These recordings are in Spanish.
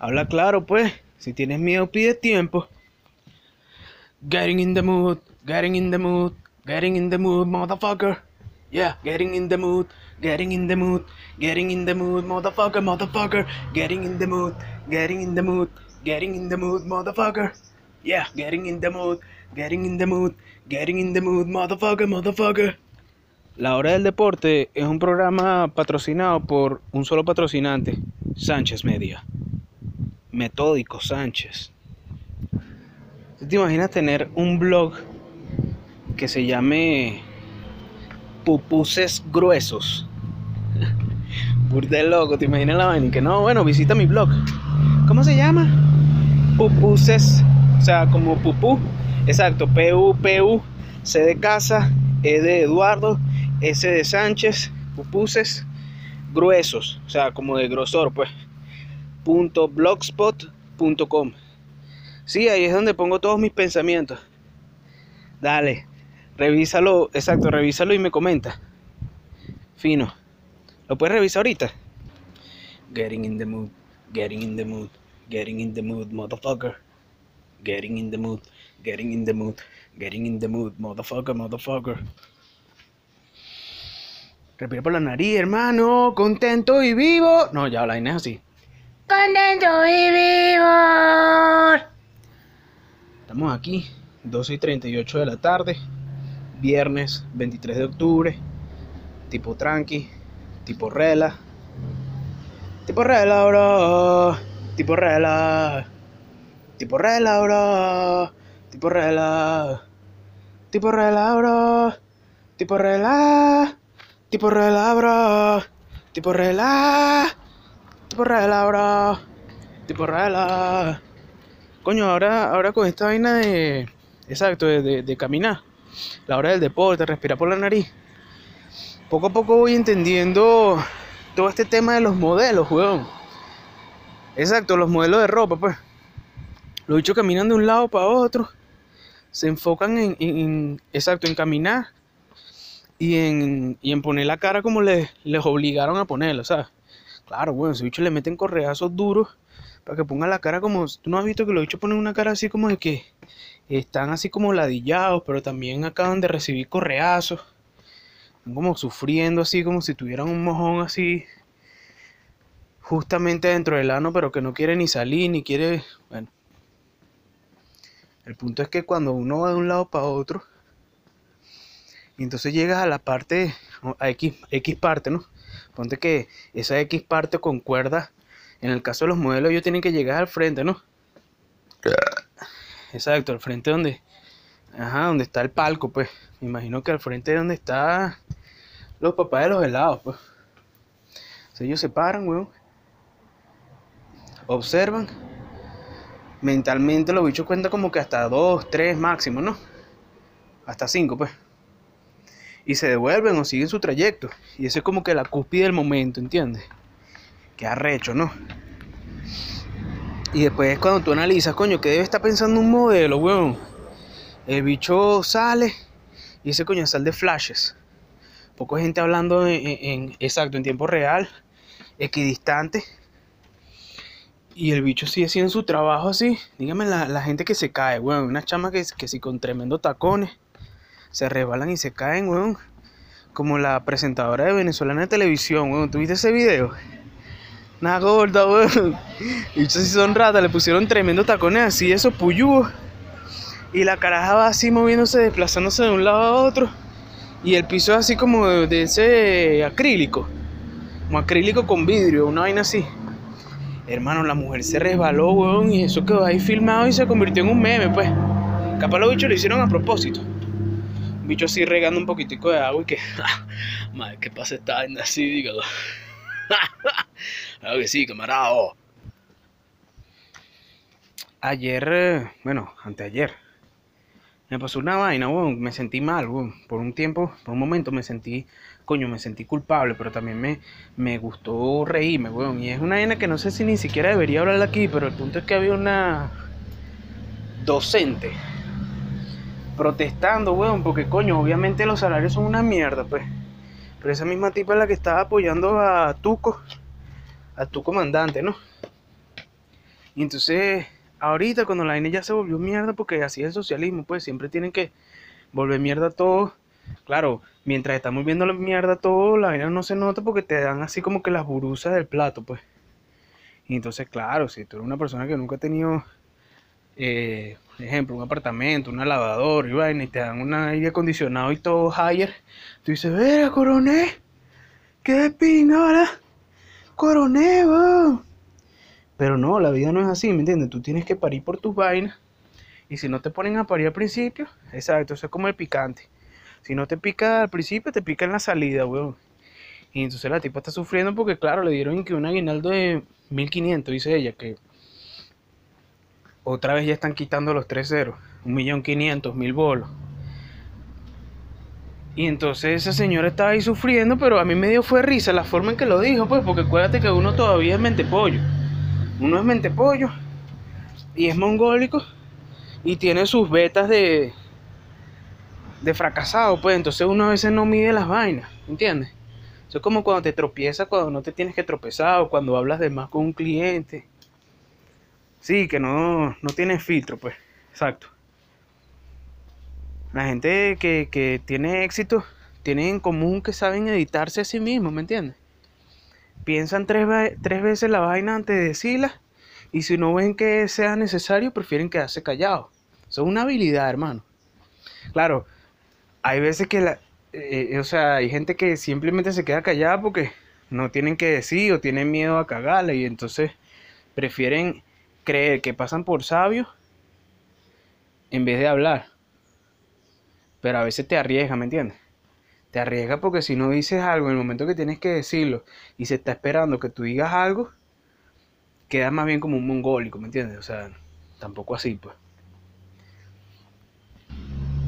Habla claro, pues. Si tienes miedo, pide tiempo. Getting in the mood, getting in the mood, getting in the mood, motherfucker. Yeah, getting in the mood, getting in the mood, getting in the mood, motherfucker, motherfucker. Getting in the mood, getting in the mood, getting in the mood, motherfucker. Yeah, getting in the mood, getting in the mood, getting in the mood, motherfucker, motherfucker. La Hora del Deporte es un programa patrocinado por un solo patrocinante, Sánchez Media. Metódico Sánchez. ¿Tú te imaginas tener un blog que se llame Pupuses Gruesos? Burde loco, ¿te imaginas la vaina? Que no, bueno, visita mi blog. ¿Cómo se llama? Pupuses, o sea, como pupú. Exacto, P-U-P-U, C de casa, E de Eduardo, S de Sánchez, pupuses gruesos, o sea, como de grosor, pues. Blogspot.com. Sí, ahí es donde pongo todos mis pensamientos. Dale, revísalo, exacto, revísalo y me comenta. Fino. ¿Lo puedes revisar ahorita? Getting in the mood, getting in the mood, getting in the mood, motherfucker. Getting in the mood, getting in the mood, getting in the mood, motherfucker, motherfucker. Respira por la nariz, hermano. Contento y vivo. No, ya la es así. Contento y vivo. Estamos aquí, 12 y 38 de la tarde. Viernes 23 de octubre. Tipo tranqui. Tipo rela. Tipo rela, bro. Tipo rela. Tipo rela, bro. Tipo rela. Tipo rela, bro. Tipo rela. Tipo rela, bro. Tipo rela. Tipo rela, bro. Tipo rela. Coño, ahora, ahora con esta vaina de. Exacto, de, de, de caminar. La hora del deporte, respirar por la nariz. Poco a poco voy entendiendo todo este tema de los modelos, weón. Exacto, los modelos de ropa, pues. Los bichos caminan de un lado para otro. Se enfocan en, en- exacto, en caminar y en, y en poner la cara como les, les obligaron a ponerla, ¿sabes? Claro, bueno, esos bichos le meten correazos duros para que pongan la cara como. Tú no has visto que los bichos ponen una cara así como de que están así como ladillados, pero también acaban de recibir correazos. Están como sufriendo así, como si tuvieran un mojón así. Justamente dentro del ano, pero que no quiere ni salir, ni quiere. Bueno. El punto es que cuando uno va de un lado para otro, y entonces llegas a la parte, a X, X parte, ¿no? Ponte que esa X parte concuerda. En el caso de los modelos, ellos tienen que llegar al frente, ¿no? Exacto, al frente donde. Ajá, donde está el palco, pues. Me imagino que al frente donde está los papás de los helados, pues. Entonces ellos se paran, weón. Observan. Mentalmente los bichos cuentan como que hasta dos, tres máximo, ¿no? Hasta cinco, pues. Y se devuelven o siguen su trayecto. Y eso es como que la cúspide del momento, ¿entiendes? Qué arrecho, ¿no? Y después es cuando tú analizas, coño, que debe estar pensando un modelo, weón. El bicho sale y ese coño sale de flashes. Poco gente hablando en, exacto, en tiempo real, equidistante. Y el bicho sigue haciendo su trabajo así. Dígame la, la gente que se cae, weón. Una chama que, que si con tremendo tacones se resbalan y se caen, weón. Como la presentadora de venezolana de televisión, weón. ¿Tuviste ese video? Una gorda, weón. Y si son ratas, le pusieron tremendo tacones así, esos puyúos. Y la caraja va así moviéndose, desplazándose de un lado a otro. Y el piso es así como de, de ese acrílico. Como acrílico con vidrio, una vaina así. Hermano, la mujer se resbaló, weón, y eso quedó ahí filmado y se convirtió en un meme, pues. Capaz los bichos lo hicieron a propósito. Bicho así regando un poquitico de agua y que. Madre, ¿qué pasa esta vaina así? Dígalo. claro que sí, camarada. Ayer, eh, bueno, anteayer, me pasó una vaina, weón, me sentí mal, weón. Por un tiempo, por un momento me sentí, coño, me sentí culpable, pero también me, me gustó reírme, weón. Y es una vaina que no sé si ni siquiera debería hablar aquí, pero el punto es que había una docente protestando, weón, porque coño, obviamente los salarios son una mierda, pues. Pero esa misma tipa es la que estaba apoyando a Tuco, a tu comandante, ¿no? Y entonces, ahorita cuando la vaina ya se volvió mierda, porque así es el socialismo, pues siempre tienen que volver mierda todo. Claro, mientras estamos viendo la mierda todo, la vaina no se nota porque te dan así como que las burusas del plato, pues. Y entonces, claro, si tú eres una persona que nunca ha tenido, eh, ejemplo, un apartamento, una lavadora y vaina, y te dan un aire acondicionado y todo higher, tú dices, vera, coroné, qué de pinga, ¿verdad? Coroné, wow. Pero no, la vida no es así, ¿me entiendes? Tú tienes que parir por tus vainas. Y si no te ponen a parir al principio, exacto, eso es como el picante. Si no te pica al principio, te pica en la salida, weón. Y entonces la tipa está sufriendo porque, claro, le dieron que un aguinaldo de 1500, dice ella, que otra vez ya están quitando los tres ceros. Un millón quinientos, mil bolos. Y entonces esa señora estaba ahí sufriendo, pero a mí me dio fue risa la forma en que lo dijo, pues, porque acuérdate que uno todavía es mentepollo. Uno es mentepollo y es mongólico y tiene sus vetas de de fracasado, pues entonces uno a veces no mide las vainas, ¿entiendes? Eso es como cuando te tropiezas cuando no te tienes que tropezar o cuando hablas de más con un cliente. Sí, que no, no tienes filtro, pues, exacto. La gente que, que tiene éxito tiene en común que saben editarse a sí mismos, ¿me entiendes? Piensan tres veces la vaina antes de decirla y si no ven que sea necesario, prefieren quedarse callados. Eso es una habilidad, hermano. Claro, hay veces que la, eh, o sea, hay gente que simplemente se queda callada porque no tienen que decir o tienen miedo a cagarla y entonces prefieren creer que pasan por sabios en vez de hablar. Pero a veces te arriesga, ¿me entiendes? Te arriesga porque si no dices algo en el momento que tienes que decirlo y se está esperando que tú digas algo, queda más bien como un mongólico, ¿me entiendes? O sea, tampoco así, pues.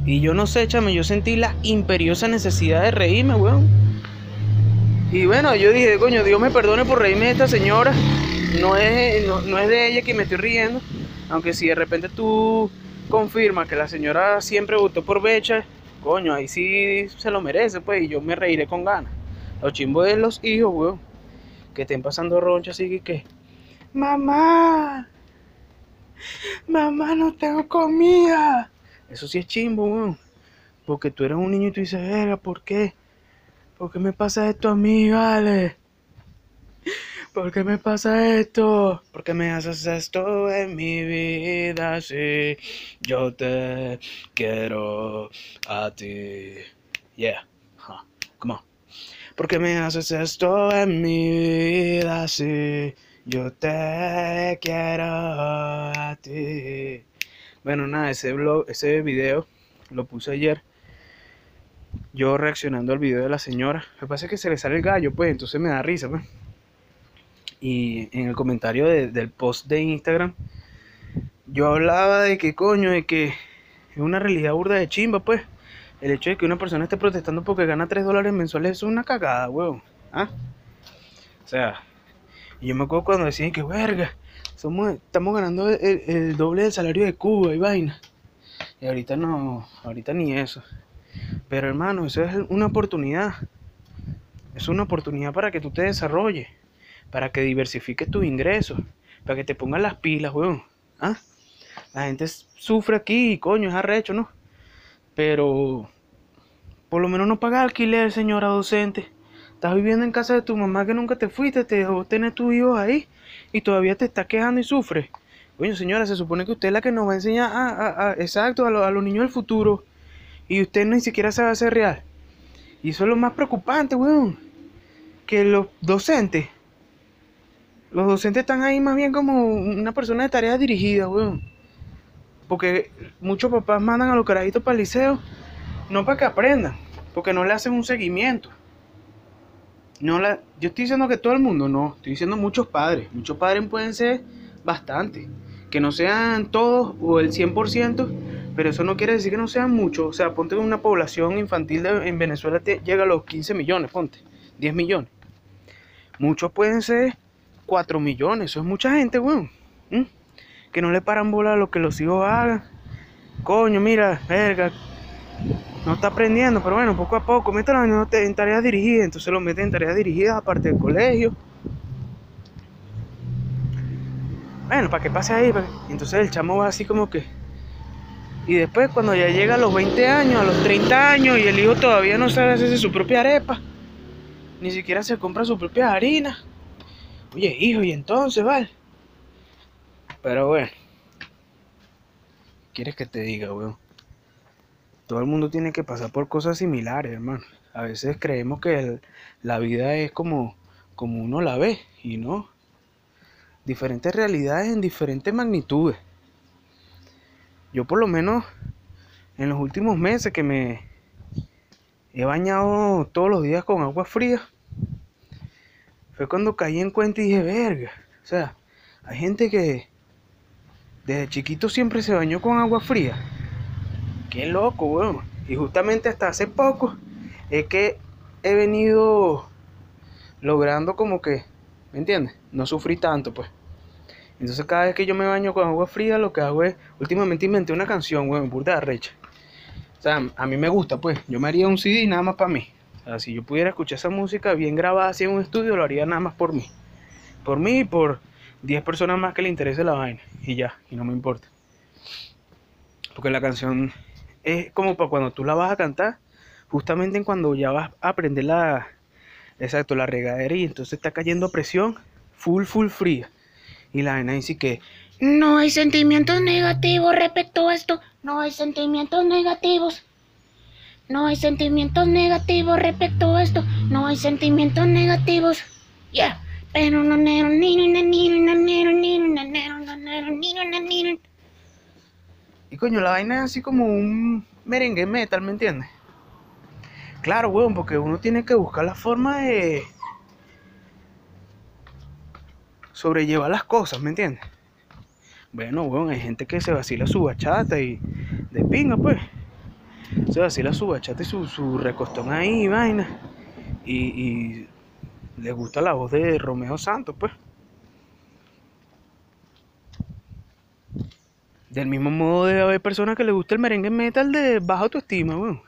Y yo no sé, chame, yo sentí la imperiosa necesidad de reírme, weón. Y bueno, yo dije, coño, Dios me perdone por reírme de esta señora. No es, no, es de ella que me estoy riendo. Aunque si de repente tú confirmas que la señora siempre votó por Becha, coño, ahí sí se lo merece, pues, y yo me reiré con ganas. Los chimbos de los hijos, weón, que estén pasando roncha así que, que, mamá, mamá, no tengo comida. Eso sí es chimbo, weón. Porque tú eres un niño y tú dices, verga, ¿por qué? ¿Por qué me pasa esto a mí, vale? ¿Por qué me pasa esto? ¿Por qué me haces esto en mi vida? Si yo te quiero a ti. Yeah. Huh. Come on. ¿Por qué me haces esto en mi vida? Si yo te quiero a ti. Bueno, nada, ese blog, ese video lo puse ayer. Yo reaccionando al video de la señora. Que pasa que se le sale el gallo, pues, entonces me da risa, pues. Y en el comentario de- del post de Instagram, yo hablaba de que coño, de que es una realidad burda de chimba, pues. El hecho de que una persona esté protestando porque gana 3 dólares mensuales es una cagada, weón. ¿Ah? O sea, yo me acuerdo cuando decían que, verga, somos, estamos ganando el doble del salario de Cuba y vaina. Y ahorita no, ahorita ni eso. Pero hermano, eso es una oportunidad. Es una oportunidad para que tú te desarrolles, para que diversifiques tus ingresos, para que te pongas las pilas, weón. ¿Ah? La gente sufre aquí, coño, es arrecho, ¿no? Pero por lo menos no paga alquiler, señora docente. Estás viviendo en casa de tu mamá que nunca te fuiste, te dejó tener tus hijos ahí y todavía te estás quejando y sufres. Coño, señora, se supone que usted es la que nos va a enseñar a, a- a- exacto, a, lo- a los niños del futuro. Y usted ni siquiera sabe hacer real. Y eso es lo más preocupante, weón. Que los docentes, los docentes están ahí más bien como una persona de tarea dirigida, weón. Porque muchos papás mandan a los carajitos para el liceo, no para que aprendan, porque no le hacen un seguimiento. No la, yo estoy diciendo que todo el mundo, no, estoy diciendo muchos padres. Muchos padres pueden ser bastante. Que no sean todos o el 100%, pero eso no quiere decir que no sean muchos. O sea, ponte una población infantil en Venezuela te, llega a los 15 millones, ponte, 10 millones. Muchos pueden ser 4 millones, eso es mucha gente, weón. ¿Mm? Que no le paran bola a lo que los hijos hagan. Coño, mira, verga, no está aprendiendo, pero bueno, poco a poco, mételo en, tareas dirigidas, entonces lo meten en tareas dirigidas aparte del colegio. bueno, para que pase ahí. pa' que-". Y entonces el chamo va así como que... Y después cuando ya llega a los 20 años, a los 30 años, y el hijo todavía no sabe hacerse su propia arepa, ni siquiera se compra su propia harina. Oye, hijo, y entonces, vale. Pero bueno. ¿Quieres que te diga, weón? Todo el mundo tiene que pasar por cosas similares, hermano. A veces creemos que el- la vida es como, como uno la ve, y no. Diferentes realidades en diferentes magnitudes. Yo por lo menos en los últimos meses que me he bañado todos los días con agua fría, fue cuando caí en cuenta y dije, verga. O sea, hay gente que desde chiquito siempre se bañó con agua fría. Qué loco, weón. Y justamente hasta hace poco es que he venido logrando como que, ¿me entiendes? No sufrí tanto, pues. Entonces cada vez que yo me baño con agua fría, lo que hago es, últimamente inventé una canción, weón, burda recha. O sea, a mí me gusta, pues. Yo me haría un CD nada más para mí. Sea, si yo pudiera escuchar esa música bien grabada así en un estudio, lo haría nada más por mí. Por mí y por 10 personas más que le interese la vaina. Y ya, y no me importa. Porque la canción es como para cuando tú la vas a cantar, justamente en cuando ya vas a aprender la, exacto, la regadera y entonces está cayendo presión, full, full fría. Y la vaina dice que, No hay sentimientos negativos respecto a esto. No hay sentimientos negativos. No hay sentimientos negativos respecto a esto. No hay sentimientos negativos. Ya. Yeah. Pero no nero Y coño, la vaina es así como un merengue metal, ¿me entiendes? Claro, weón, porque uno tiene que buscar la forma de sobrellevar las cosas, ¿me entiendes? Bueno, weón, hay gente que se vacila su bachata y de pinga, pues. Se vacila su bachata y su, su recostón ahí, vaina. Y, y le gusta la voz de Romeo Santos, pues. Del mismo modo debe haber personas que les gusta el merengue metal de baja autoestima, weón.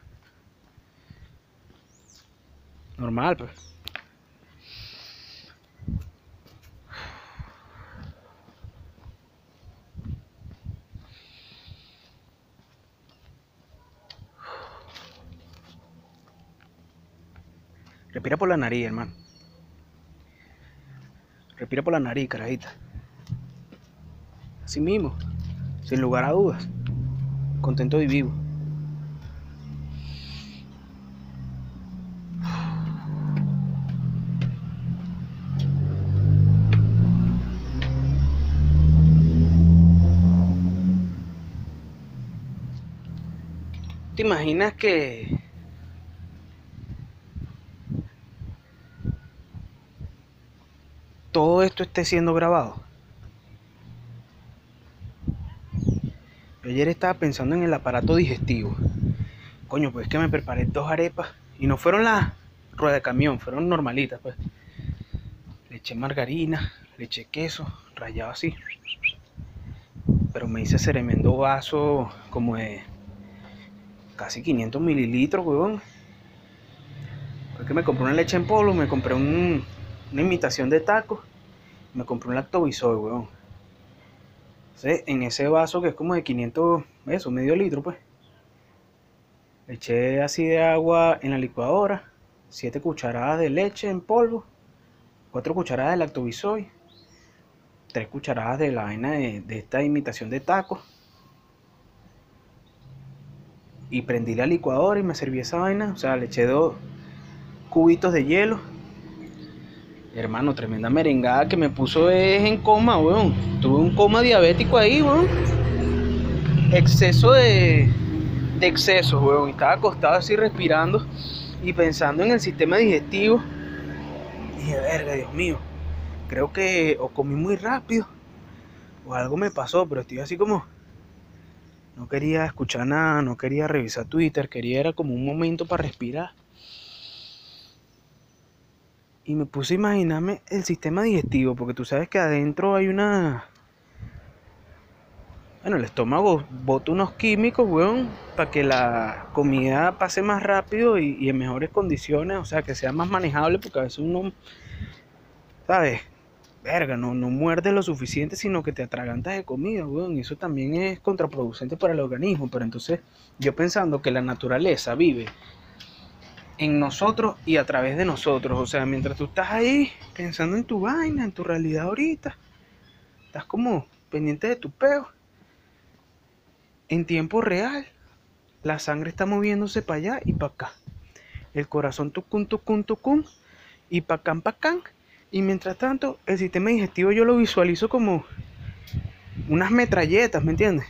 Normal, pues. Respira por la nariz, hermano. Respira por la nariz, carajita. Así mismo, sin lugar a dudas. Contento y vivo. ¿Te imaginas que todo esto esté siendo grabado? Yo ayer estaba pensando en el aparato digestivo. Coño, pues es que me preparé dos arepas y no fueron las ruedas de camión, fueron normalitas, pues. Le margarina, le eché queso, rayado así. Pero me hice tremendo vaso como de casi 500 mililitros, weón. Porque me compré una leche en polvo, me compré un- una imitación de taco, me compré un lactobisol, weón. En ese vaso que es como de 500, eso, medio litro, pues. Le eché así de agua en la licuadora, 7 cucharadas de leche en polvo, 4 cucharadas de lactobisol, 3 cucharadas de la vaina de, de esta imitación de taco. Y prendí la licuadora y me serví esa vaina, o sea, le eché dos cubitos de hielo. Hermano, tremenda merengada que me puso es en coma, weón. Tuve un coma diabético ahí, weón. Exceso de, de exceso, weón. Estaba acostado así respirando y pensando en el sistema digestivo. Dije, verga, Dios mío. Creo que o comí muy rápido o algo me pasó, pero estoy así como... No quería escuchar nada, no quería revisar Twitter, quería era como un momento para respirar. Y me puse a imaginarme el sistema digestivo, porque tú sabes que adentro hay una... Bueno, el estómago bota unos químicos, weón, para que la comida pase más rápido y, en mejores condiciones, o sea, que sea más manejable, porque a veces uno, ¿sabes? verga, no, no muerdes lo suficiente, sino que te atragantas de comida, weón. Y eso también es contraproducente para el organismo. Pero entonces, yo pensando que la naturaleza vive en nosotros y a través de nosotros. O sea, mientras tú estás ahí pensando en tu vaina, en tu realidad ahorita, estás como pendiente de tu peo. En tiempo real, la sangre está moviéndose para allá y para acá. El corazón tucum, tucum, tucum, y pa' acá, pa' acá. Y mientras tanto, el sistema digestivo yo lo visualizo como unas metralletas, ¿me entiendes?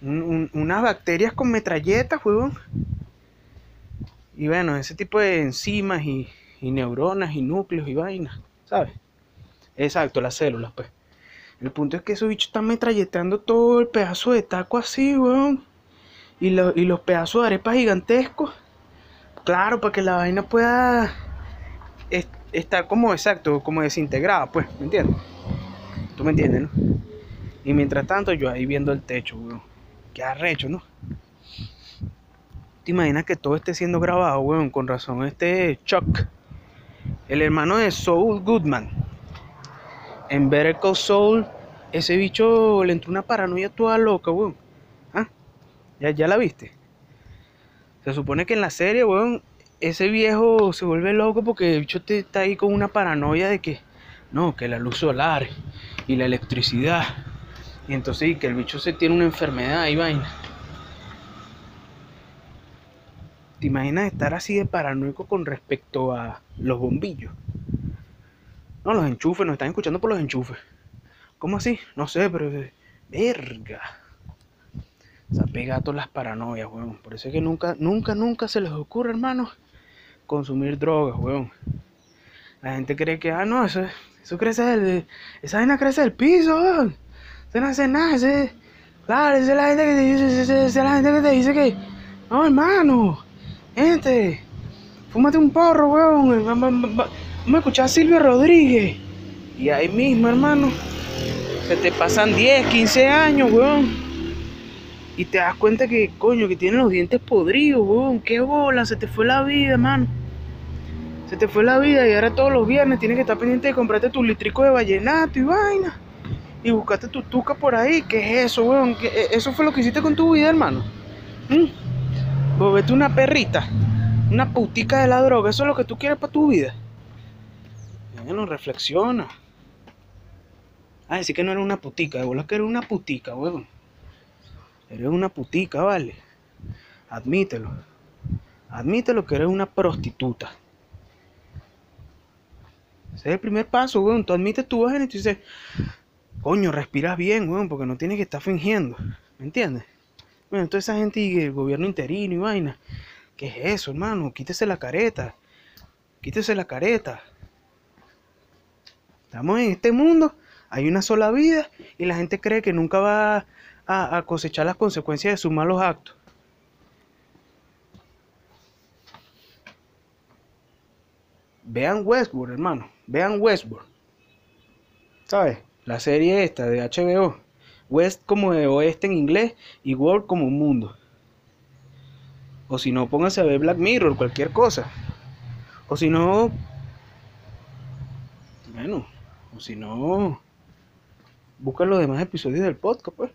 Un- un- unas bacterias con metralletas, huevón. Y bueno, ese tipo de enzimas y, neuronas y núcleos y vainas, ¿sabes? Exacto, las células, pues. El punto es que esos bichos están metralletando todo el pedazo de taco así, weón. Y, lo- y los pedazos de arepa gigantescos. Claro, para que la vaina pueda es- estar como exacto, como desintegrada, pues, ¿me entiendes? Tú me entiendes, ¿no? Y mientras tanto, yo ahí viendo el techo, weón. Qué arrecho, ¿no? ¿Te imaginas que todo esté siendo grabado, weón? Con razón, este Chuck, el hermano de Saul Goodman, en Better Call Saul, ese bicho le entró una paranoia toda loca, weón. ¿Ah? ¿Ya, ya la viste? Se supone que en la serie, weón, ese viejo se vuelve loco porque el bicho te- está ahí con una paranoia de que, no, que la luz solar y la electricidad. Y entonces y que el bicho se tiene una enfermedad y vaina. ¿Te imaginas estar así de paranoico con respecto a los bombillos? No, los enchufes, nos están escuchando por los enchufes. ¿Cómo así? No sé, pero... Verga. Se apega a todas las paranoias, weón. Por eso es que nunca, nunca, nunca se les ocurre, hermano, consumir drogas, weón. La gente cree que, ah, no, eso, eso crece del... Esa vaina crece del piso, weón. Eso no hace nada, ese... Claro, esa es la gente que te dice, esa es la gente que te dice que... No, hermano, gente, fúmate un porro, weón. va- va- va- Vamos a escuchar a Silvio Rodríguez. Y ahí mismo, hermano, se te pasan 10, 15 años, weón. Y te das cuenta que, coño, que tienen los dientes podridos, weón. Qué bola, se te fue la vida, hermano. Se te fue la vida y ahora todos los viernes tienes que estar pendiente de comprarte tu litrico de vallenato y vaina. Y buscarte tu tuca por ahí. ¿Qué es eso, weón? ¿Qué- e- ¿Eso fue lo que hiciste con tu vida, hermano? ¿Mm? Vos vete una perrita, una putica de la droga. ¿Eso es lo que tú quieres para tu vida? Bueno, reflexiona. Ah, decir que no era una putica. De bola que era una putica, weón. Eres una putica, vale. Admítelo. Admítelo que eres una prostituta. Ese es el primer paso, weón. Tú admites tu vaina y tú dices, coño, respiras bien, weón, porque no tienes que estar fingiendo. ¿Me entiendes? Bueno, toda esa gente y el gobierno interino y vaina. ¿Qué es eso, hermano? Quítese la careta. Quítese la careta. Estamos en este mundo, hay una sola vida y la gente cree que nunca va a, a cosechar las consecuencias de sus malos actos. Vean Westworld, hermano. Vean Westworld. ¿Sabes? La serie esta de HBO. West como de oeste en inglés y World como mundo. O si no, pónganse a ver Black Mirror, cualquier cosa. O si no... Bueno, o si no... Buscan los demás episodios del podcast, pues.